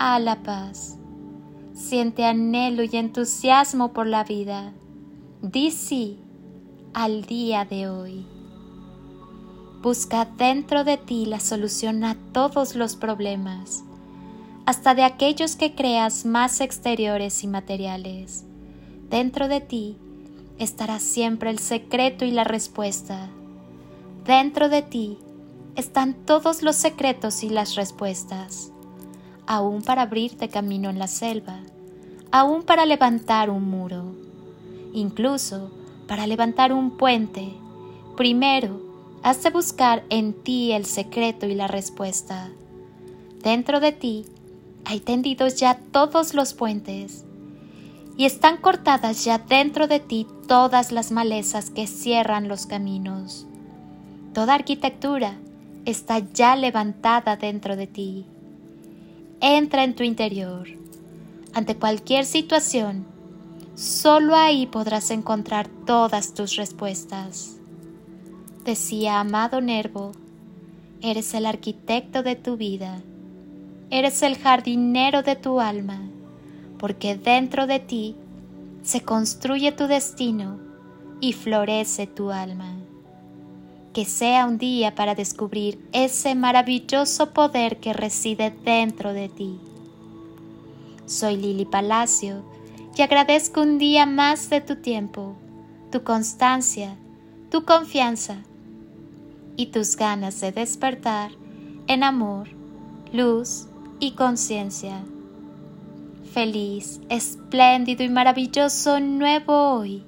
a la paz. Siente anhelo y entusiasmo por la vida. Di sí al día de hoy. Busca dentro de ti la solución a todos los problemas, hasta de aquellos que creas más exteriores y materiales. Dentro de ti estará siempre el secreto y la respuesta. Dentro de ti están todos los secretos y las respuestas aún para abrirte camino en la selva, aún para levantar un muro, incluso para levantar un puente. Primero, has de buscar en ti el secreto y la respuesta. Dentro de ti hay tendidos ya todos los puentes y están cortadas ya dentro de ti todas las malezas que cierran los caminos. Toda arquitectura está ya levantada dentro de ti entra en tu interior. Ante cualquier situación, solo ahí podrás encontrar todas tus respuestas. Decía Amado Nervo, eres el arquitecto de tu vida, eres el jardinero de tu alma, porque dentro de ti se construye tu destino y florece tu alma que sea un día para descubrir ese maravilloso poder que reside dentro de ti. Soy Lili Palacio y agradezco un día más de tu tiempo, tu constancia, tu confianza y tus ganas de despertar en amor, luz y conciencia. Feliz, espléndido y maravilloso nuevo hoy,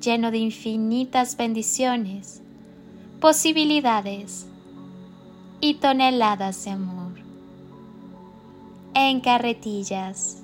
lleno de infinitas bendiciones posibilidades y toneladas de amor. En carretillas.